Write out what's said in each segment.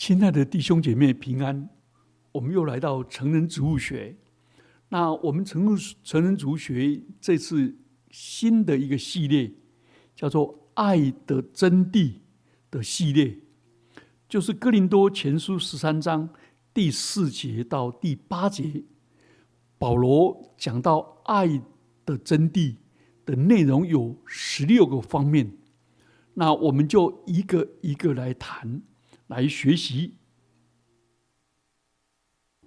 亲爱的弟兄姐妹平安，我们又来到成人植物学。那我们成人成人植物学这次新的一个系列，叫做“爱的真谛”的系列，就是哥林多前书十三章第四节到第八节，保罗讲到爱的真谛的内容有十六个方面。那我们就一个一个来谈。来学习《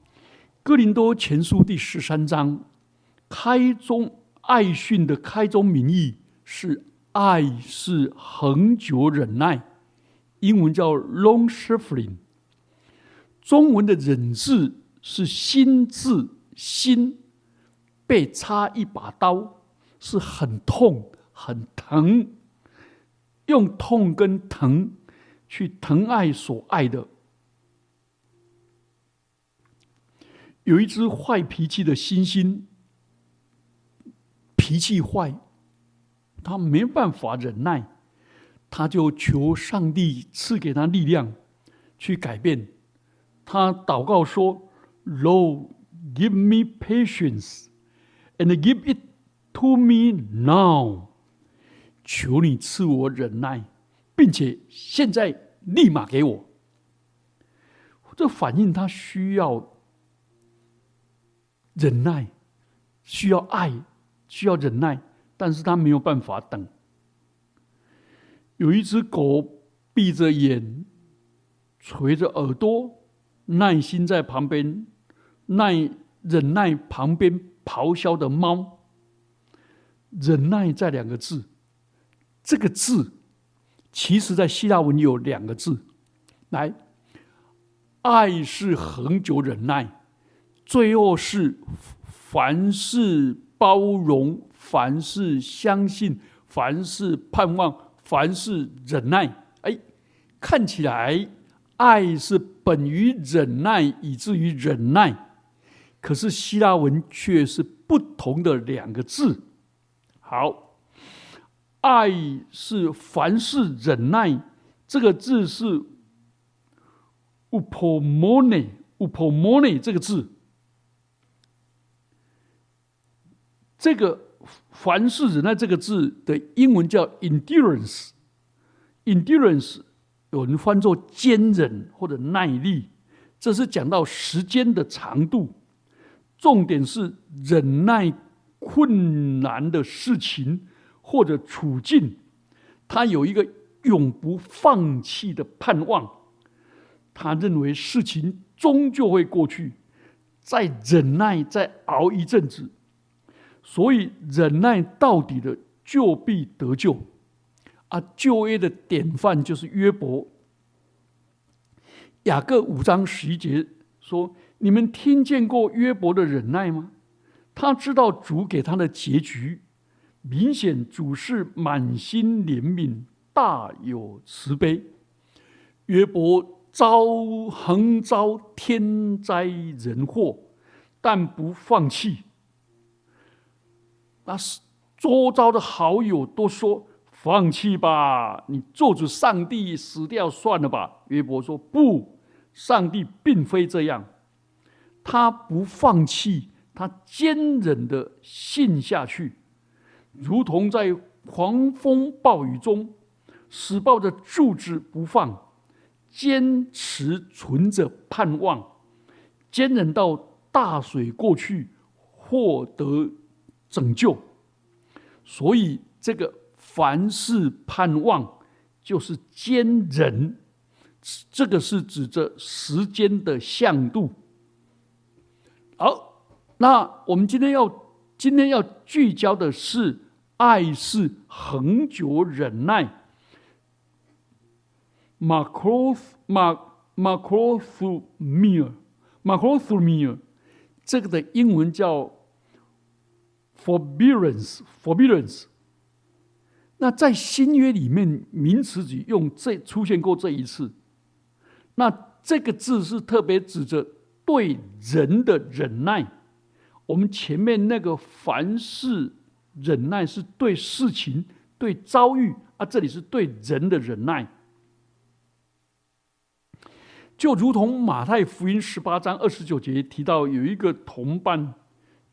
哥林多前书》第十三章，开宗爱训的开宗名义是“爱是恒久忍耐”，英文叫 “long suffering”。中文的“忍”字是“心”字，心被插一把刀，是很痛、很疼，用痛跟疼。去疼爱所爱的，有一只坏脾气的猩猩，脾气坏，他没办法忍耐，他就求上帝赐给他力量去改变。他祷告说：“Lord, give me patience, and give it to me now。”求你赐我忍耐。并且现在立马给我，这反映他需要忍耐，需要爱，需要忍耐，但是他没有办法等。有一只狗闭着眼，垂着耳朵，耐心在旁边耐忍耐旁边咆哮的猫。忍耐这两个字，这个字。其实，在希腊文有两个字，来，爱是恒久忍耐，最后是凡事包容，凡事相信，凡事盼望，凡事忍耐。哎，看起来爱是本于忍耐，以至于忍耐，可是希腊文却是不同的两个字。好。爱是凡事忍耐，这个字是 “upomone”，“upomone” 这个字，这个凡事忍耐这个字的英文叫 “endurance”，“endurance” 有人翻作坚忍或者耐力，这是讲到时间的长度，重点是忍耐困难的事情。或者处境，他有一个永不放弃的盼望。他认为事情终究会过去，再忍耐，再熬一阵子。所以忍耐到底的，就必得救。啊，旧约的典范就是约伯。雅各五章十一节说：“你们听见过约伯的忍耐吗？他知道主给他的结局。”明显主是满心怜悯，大有慈悲。约伯遭横遭天灾人祸，但不放弃。那是周遭的好友都说：“放弃吧，你做主上帝死掉算了吧。”约伯说：“不，上帝并非这样。他不放弃，他坚忍的信下去。”如同在狂风暴雨中，死抱着柱子不放，坚持存着盼望，坚忍到大水过去，获得拯救。所以，这个凡事盼望就是坚忍，这个是指着时间的向度。好，那我们今天要。今天要聚焦的是爱是恒久忍耐。macros mac macrothumia macrothumia 这个的英文叫 forbearance forbearance。那在新约里面，名词只用这出现过这一次。那这个字是特别指着对人的忍耐。我们前面那个凡事忍耐是对事情、对遭遇啊，这里是对人的忍耐。就如同马太福音十八章二十九节提到，有一个同伴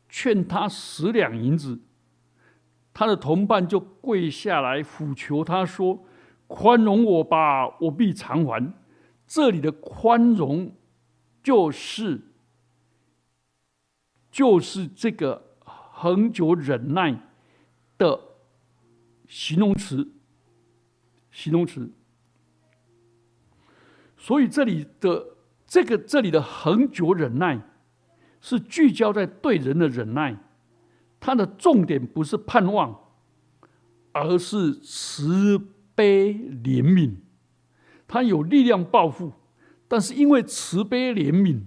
劝他十两银子，他的同伴就跪下来俯求他说：“宽容我吧，我必偿还。”这里的宽容，就是就是这个恒久忍耐的形容词，形容词。所以这里的这个这里的恒久忍耐，是聚焦在对人的忍耐，它的重点不是盼望，而是慈悲怜悯。他有力量报复，但是因为慈悲怜悯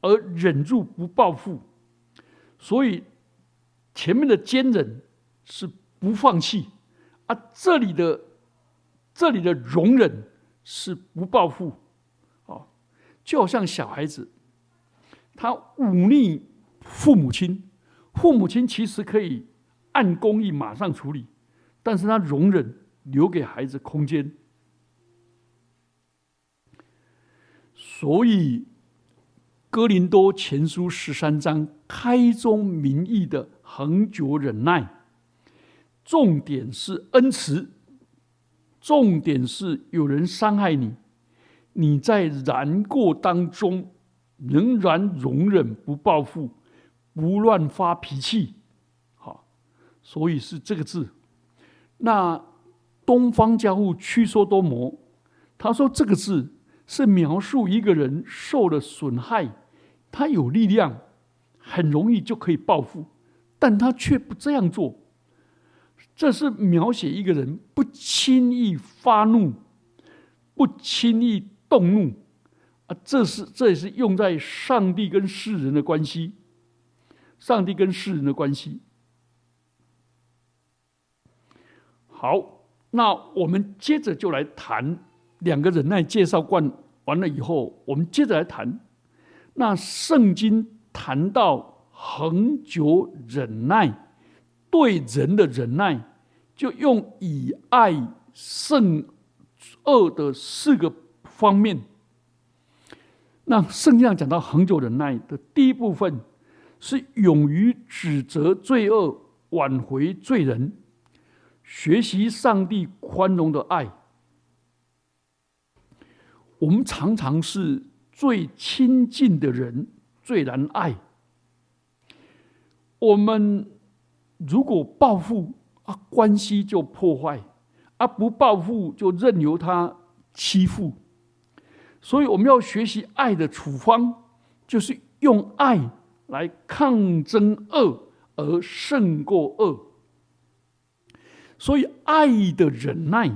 而忍住不报复，所以前面的坚忍是不放弃，啊，这里的这里的容忍是不报复。哦就好像小孩子，他忤逆父母亲，父母亲其实可以按公义马上处理，但是他容忍，留给孩子空间。所以，哥林多前书十三章开宗明义的恒久忍耐，重点是恩慈，重点是有人伤害你。你在难过当中仍然容忍不报复，不乱发脾气，好，所以是这个字。那东方教父屈说多摩他说这个字是描述一个人受了损害，他有力量，很容易就可以报复，但他却不这样做。这是描写一个人不轻易发怒，不轻易。动怒啊！这是这也是用在上帝跟世人的关系，上帝跟世人的关系。好，那我们接着就来谈两个忍耐介绍完完了以后，我们接着来谈那圣经谈到恒久忍耐对人的忍耐，就用以爱胜恶的四个。方面，那圣经上讲到恒久忍耐的第一部分是勇于指责罪恶、挽回罪人、学习上帝宽容的爱。我们常常是最亲近的人最难爱。我们如果报复啊，关系就破坏；啊，不报复就任由他欺负。所以我们要学习爱的处方，就是用爱来抗争恶而胜过恶。所以爱的忍耐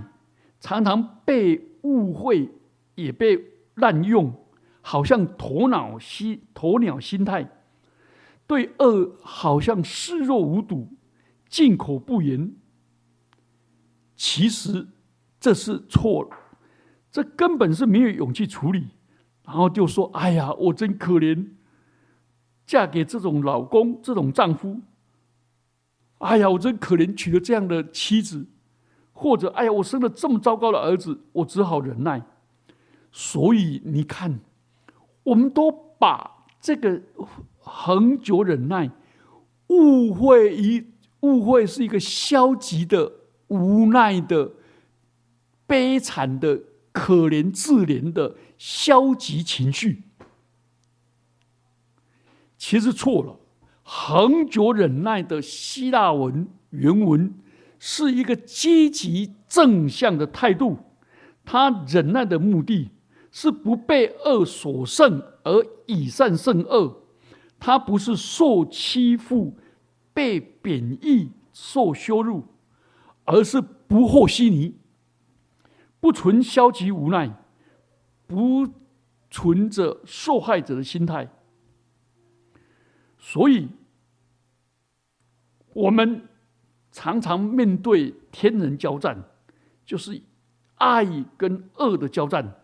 常常被误会，也被滥用，好像鸵鸟心鸵鸟心态，对恶好像视若无睹，进口不言。其实这是错了。这根本是没有勇气处理，然后就说：“哎呀，我真可怜，嫁给这种老公、这种丈夫。哎呀，我真可怜，娶了这样的妻子，或者哎呀，我生了这么糟糕的儿子，我只好忍耐。所以你看，我们都把这个恒久忍耐误会一误会是一个消极的、无奈的、悲惨的。”可怜自怜的消极情绪，其实错了。恒久忍耐的希腊文原文是一个积极正向的态度，他忍耐的目的是不被恶所胜而以善胜恶，他不是受欺负、被贬义、受羞辱，而是不和稀泥。不存消极无奈，不存着受害者的心态，所以，我们常常面对天人交战，就是爱跟恶的交战。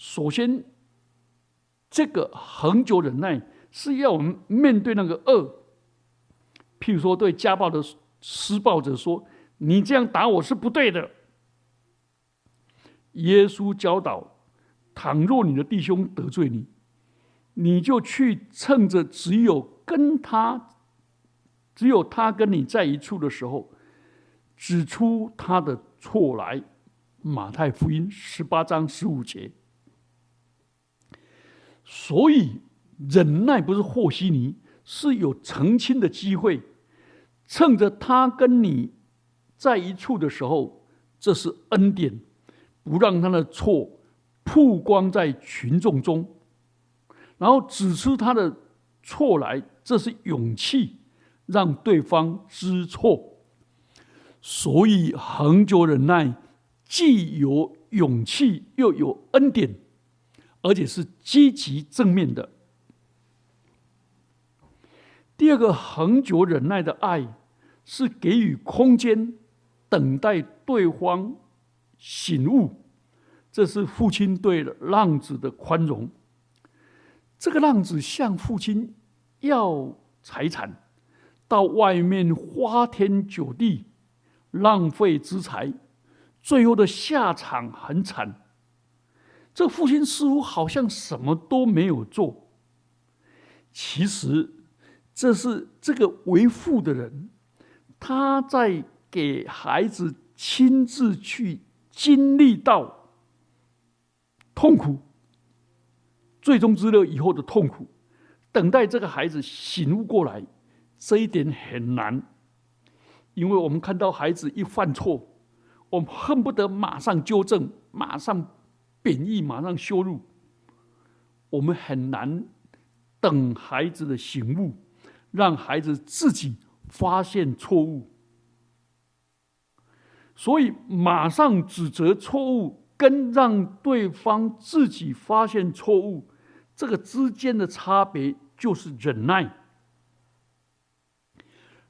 首先，这个恒久忍耐是要我们面对那个恶，譬如说对家暴的施暴者说：“你这样打我是不对的。”耶稣教导，倘若你的弟兄得罪你，你就去趁着只有跟他，只有他跟你在一处的时候，指出他的错来。马太福音十八章十五节。所以忍耐不是和稀泥，是有澄清的机会。趁着他跟你在一处的时候，这是恩典，不让他的错曝光在群众中，然后指出他的错来，这是勇气，让对方知错。所以恒久忍耐，既有勇气，又有恩典，而且是积极正面的。第二个恒久忍耐的爱。是给予空间，等待对方醒悟，这是父亲对浪子的宽容。这个浪子向父亲要财产，到外面花天酒地，浪费资财，最后的下场很惨。这父亲似乎好像什么都没有做，其实这是这个为父的人。他在给孩子亲自去经历到痛苦，最终之乐以后的痛苦，等待这个孩子醒悟过来，这一点很难，因为我们看到孩子一犯错，我们恨不得马上纠正，马上贬义，马上羞辱，我们很难等孩子的醒悟，让孩子自己。发现错误，所以马上指责错误，跟让对方自己发现错误，这个之间的差别就是忍耐。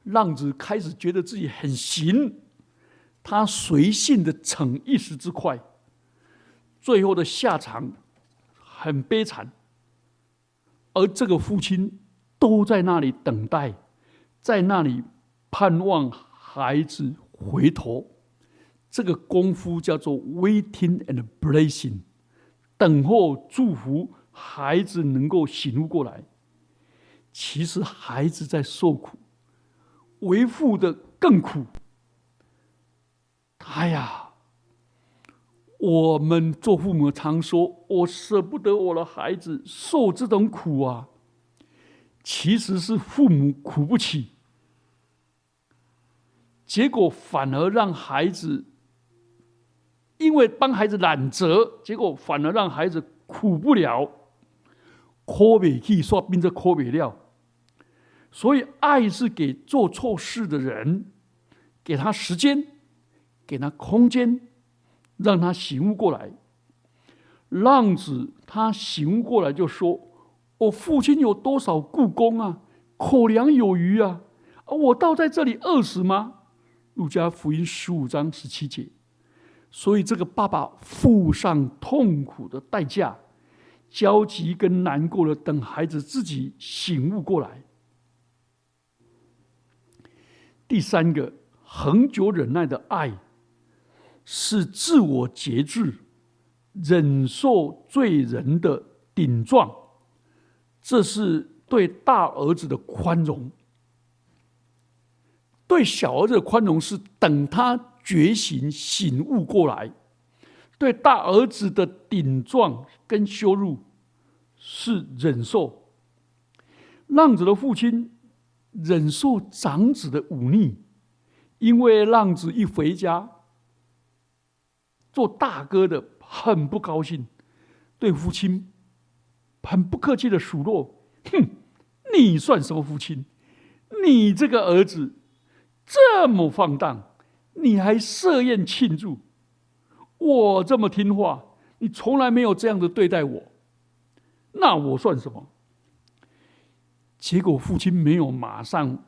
浪子开始觉得自己很行，他随性的逞一时之快，最后的下场很悲惨，而这个父亲都在那里等待。在那里盼望孩子回头，这个功夫叫做 waiting and blessing，等候祝福孩子能够醒悟过来。其实孩子在受苦，为父的更苦。哎呀，我们做父母常说，我舍不得我的孩子受这种苦啊。其实是父母苦不起，结果反而让孩子因为帮孩子揽责，结果反而让孩子苦不了，哭不起，说变成哭不了。所以，爱是给做错事的人，给他时间，给他空间，让他醒悟过来。浪子他醒悟过来，就说。我父亲有多少故宫啊？口粮有余啊！我倒在这里饿死吗？路加福音十五章十七节。所以这个爸爸付上痛苦的代价，焦急跟难过的等孩子自己醒悟过来。第三个，恒久忍耐的爱，是自我节制、忍受罪人的顶撞。这是对大儿子的宽容，对小儿子的宽容是等他觉醒醒悟过来；对大儿子的顶撞跟羞辱是忍受。浪子的父亲忍受长子的忤逆，因为浪子一回家，做大哥的很不高兴，对父亲。很不客气的数落：“哼，你算什么父亲？你这个儿子这么放荡，你还设宴庆祝？我这么听话，你从来没有这样的对待我，那我算什么？”结果父亲没有马上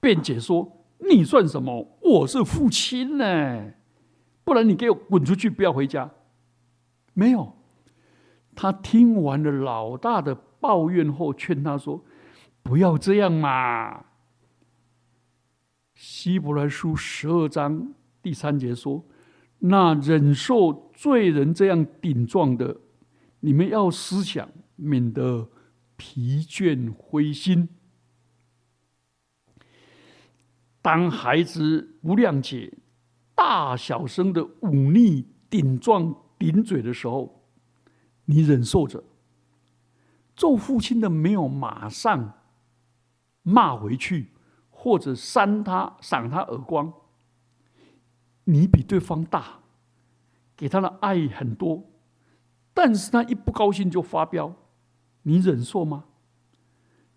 辩解说：“你算什么？我是父亲呢，不然你给我滚出去，不要回家。”没有。他听完了老大的抱怨后，劝他说：“不要这样嘛。”希伯来书十二章第三节说：“那忍受罪人这样顶撞的，你们要思想，免得疲倦灰心。当孩子不谅解、大小声的忤逆、顶撞、顶嘴的时候，你忍受着。做父亲的没有马上骂回去，或者扇他、赏他耳光。你比对方大，给他的爱很多，但是他一不高兴就发飙，你忍受吗？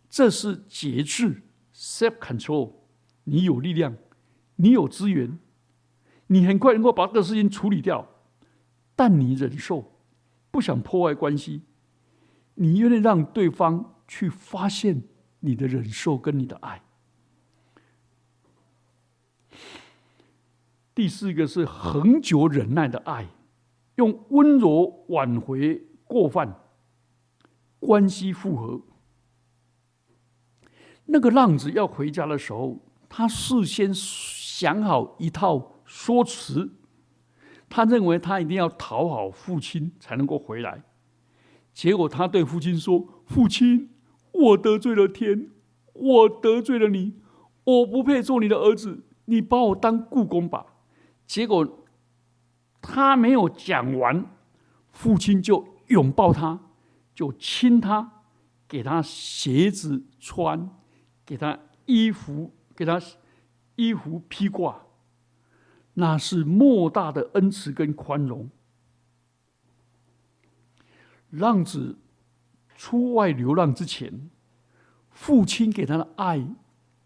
这是节制 （self control）。你有力量，你有资源，你很快能够把这个事情处理掉，但你忍受，不想破坏关系。你愿意让对方去发现你的忍受跟你的爱。第四个是恒久忍耐的爱，用温柔挽回过犯，关系复合。那个浪子要回家的时候，他事先想好一套说辞，他认为他一定要讨好父亲才能够回来。结果他对父亲说：“父亲，我得罪了天，我得罪了你，我不配做你的儿子，你把我当故宫吧。”结果他没有讲完，父亲就拥抱他，就亲他，给他鞋子穿，给他衣服，给他衣服披挂，那是莫大的恩慈跟宽容。浪子出外流浪之前，父亲给他的爱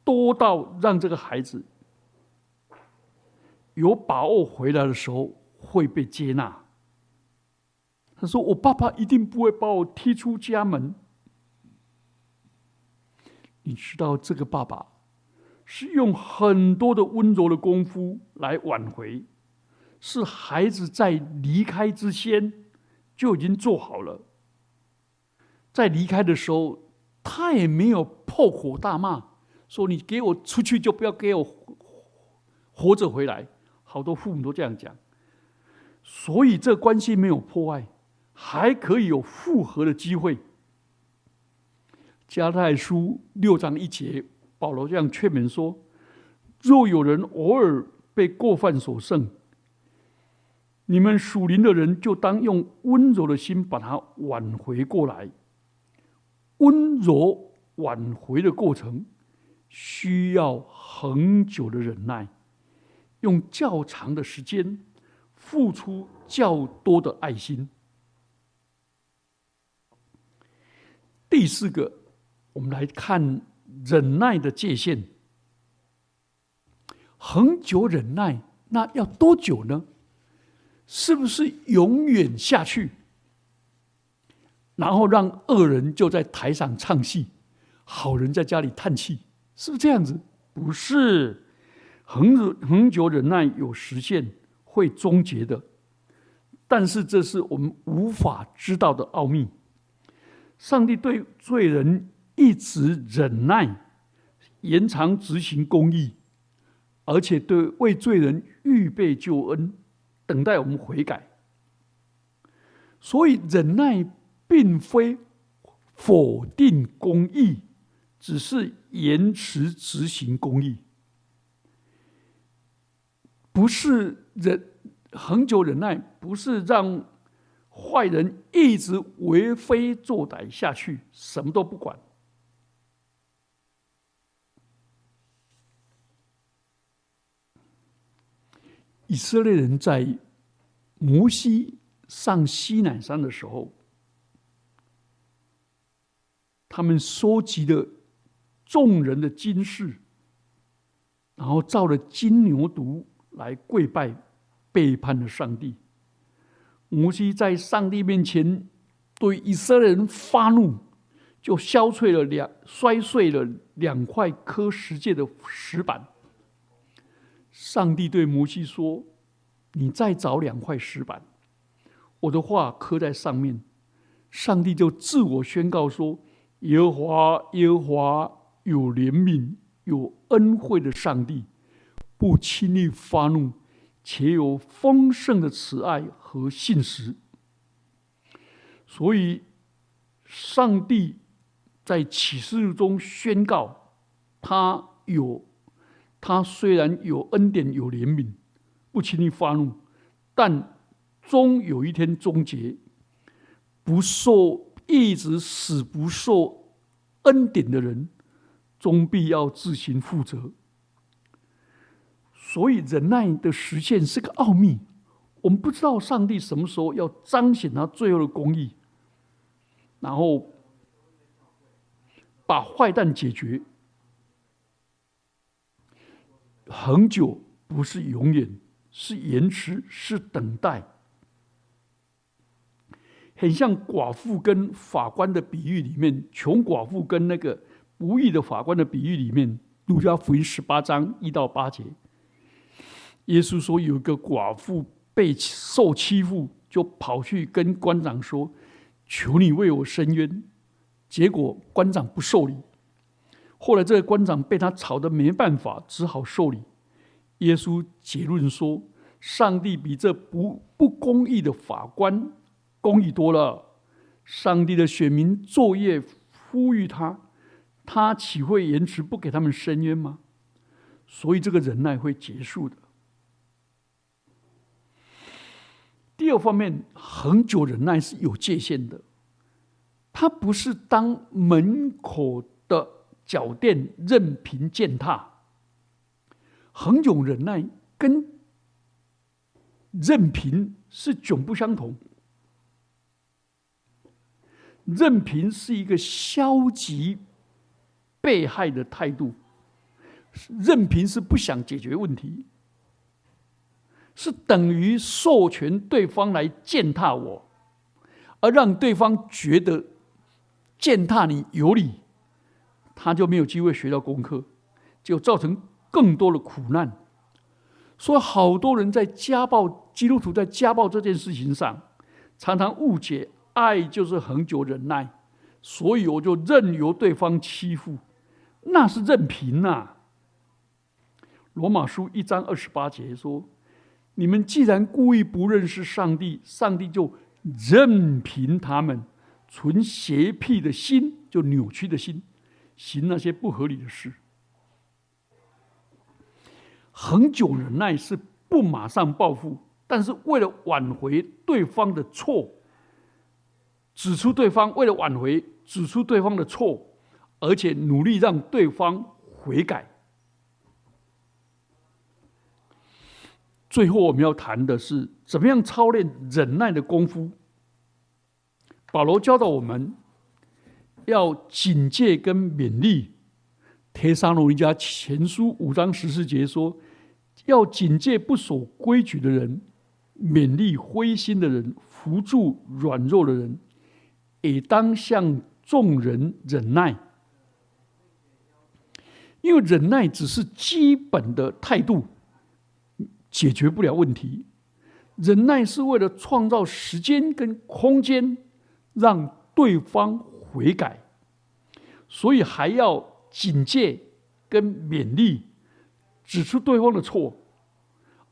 多到让这个孩子有把握回来的时候会被接纳。他说：“我爸爸一定不会把我踢出家门。”你知道，这个爸爸是用很多的温柔的功夫来挽回，是孩子在离开之前。就已经做好了，在离开的时候，他也没有破口大骂，说你给我出去就不要给我活着回来。好多父母都这样讲，所以这关系没有破坏，还可以有复合的机会。加太书六章一节，保罗这样劝勉说：若有人偶尔被过犯所胜，你们属灵的人就当用温柔的心把它挽回过来。温柔挽回的过程需要很久的忍耐，用较长的时间，付出较多的爱心。第四个，我们来看忍耐的界限。恒久忍耐，那要多久呢？是不是永远下去，然后让恶人就在台上唱戏，好人在家里叹气，是不是这样子？不是，恒恒久忍耐有实现，会终结的。但是这是我们无法知道的奥秘。上帝对罪人一直忍耐，延长执行公义，而且对为罪人预备救恩。等待我们悔改，所以忍耐并非否定公义，只是延迟执行公义，不是忍恒久忍耐，不是让坏人一直为非作歹下去，什么都不管。以色列人在摩西上西南山的时候，他们收集了众人的金饰，然后造了金牛犊来跪拜，背叛了上帝。摩西在上帝面前对以色列人发怒，就削碎了两摔碎了两块刻石界的石板。上帝对摩西说：“你再找两块石板，我的话刻在上面。”上帝就自我宣告说：“耶和华，耶和华有怜悯、有恩惠的上帝，不轻易发怒，且有丰盛的慈爱和信实。”所以，上帝在启示录中宣告，他有，他虽然有恩典有怜悯，不轻易发怒，但终有一天终结，不受一直死不受恩典的人，终必要自行负责。所以，忍耐的实现是个奥秘，我们不知道上帝什么时候要彰显他最后的公义。然后把坏蛋解决，很久不是永远，是延迟，是等待。很像寡妇跟法官的比喻里面，穷寡妇跟那个不义的法官的比喻里面，路加福音十八章一到八节，耶稣说有一个寡妇被受欺负，就跑去跟官长说。求你为我伸冤，结果官长不受理。后来这个官长被他吵得没办法，只好受理。耶稣结论说：上帝比这不不公义的法官公义多了。上帝的选民作业呼吁他，他岂会延迟不给他们伸冤吗？所以这个忍耐会结束的。第二方面，恒久忍耐是有界限的，它不是当门口脚垫任凭践踏。恒久忍耐跟任凭是迥不相同。任凭是一个消极被害的态度，任凭是不想解决问题。是等于授权对方来践踏我，而让对方觉得践踏你有理，他就没有机会学到功课，就造成更多的苦难。所以，好多人在家暴基督徒在家暴这件事情上，常常误解爱就是恒久忍耐，所以我就任由对方欺负，那是任凭呐。罗马书一章二十八节说。你们既然故意不认识上帝，上帝就任凭他们存邪僻的心，就扭曲的心，行那些不合理的事。恒久忍耐是不马上报复，但是为了挽回对方的错，指出对方为了挽回指出对方的错，而且努力让对方悔改。最后，我们要谈的是怎么样操练忍耐的功夫。保罗教导我们要警戒跟勉励。帖撒罗尼加前书五章十四节说：“要警戒不守规矩的人，勉励灰心的人，扶助软弱的人，也当向众人忍耐。因为忍耐只是基本的态度。”解决不了问题，忍耐是为了创造时间跟空间，让对方悔改，所以还要警戒跟勉励，指出对方的错，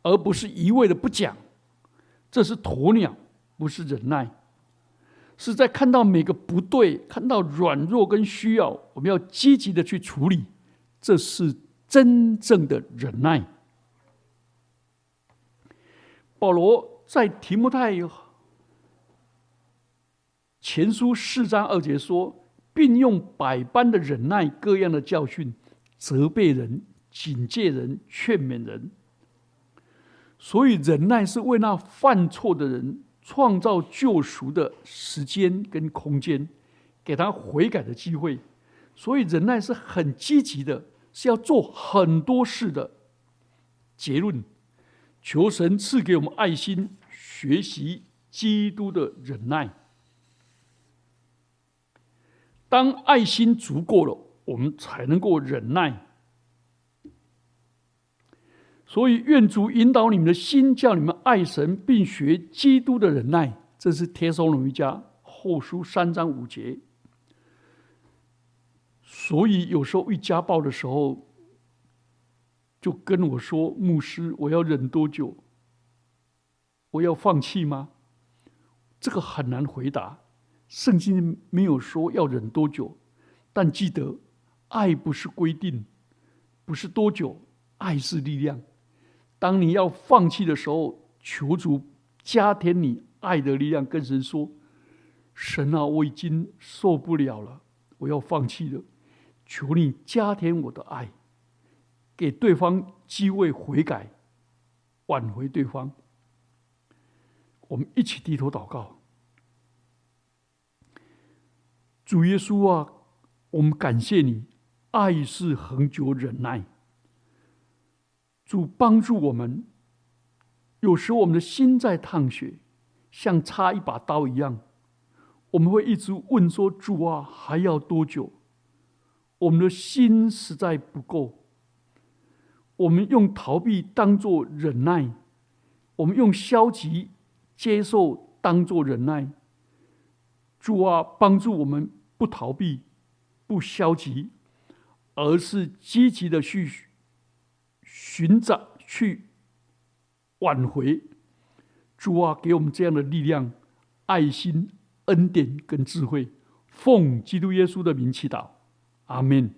而不是一味的不讲。这是鸵鸟，不是忍耐，是在看到每个不对，看到软弱跟需要，我们要积极的去处理，这是真正的忍耐。保罗在提摩太前书四章二节说，并用百般的忍耐、各样的教训，责备人、警戒人、劝勉人。所以，忍耐是为那犯错的人创造救赎的时间跟空间，给他悔改的机会。所以，忍耐是很积极的，是要做很多事的。结论。求神赐给我们爱心，学习基督的忍耐。当爱心足够了，我们才能够忍耐。所以，愿主引导你们的心，叫你们爱神，并学基督的忍耐。这是帖撒罗尼迦后书三章五节。所以，有时候遇家暴的时候。就跟我说：“牧师，我要忍多久？我要放弃吗？”这个很难回答，圣经没有说要忍多久，但记得，爱不是规定，不是多久，爱是力量。当你要放弃的时候，求主加添你爱的力量，跟神说：“神啊，我已经受不了了，我要放弃了。求你加添我的爱，给对方机会悔改，挽回对方。”我们一起低头祷告。主耶稣啊，我们感谢你，爱是恒久忍耐。主帮助我们，有时我们的心在淌血，像插一把刀一样，我们会一直问说：“主啊，还要多久？”我们的心实在不够，我们用逃避当做忍耐，我们用消极接受当做忍耐。主啊，帮助我们不逃避、不消极，而是积极的去。寻找去挽回，主啊，给我们这样的力量、爱心、恩典跟智慧，奉基督耶稣的名祈祷，阿门。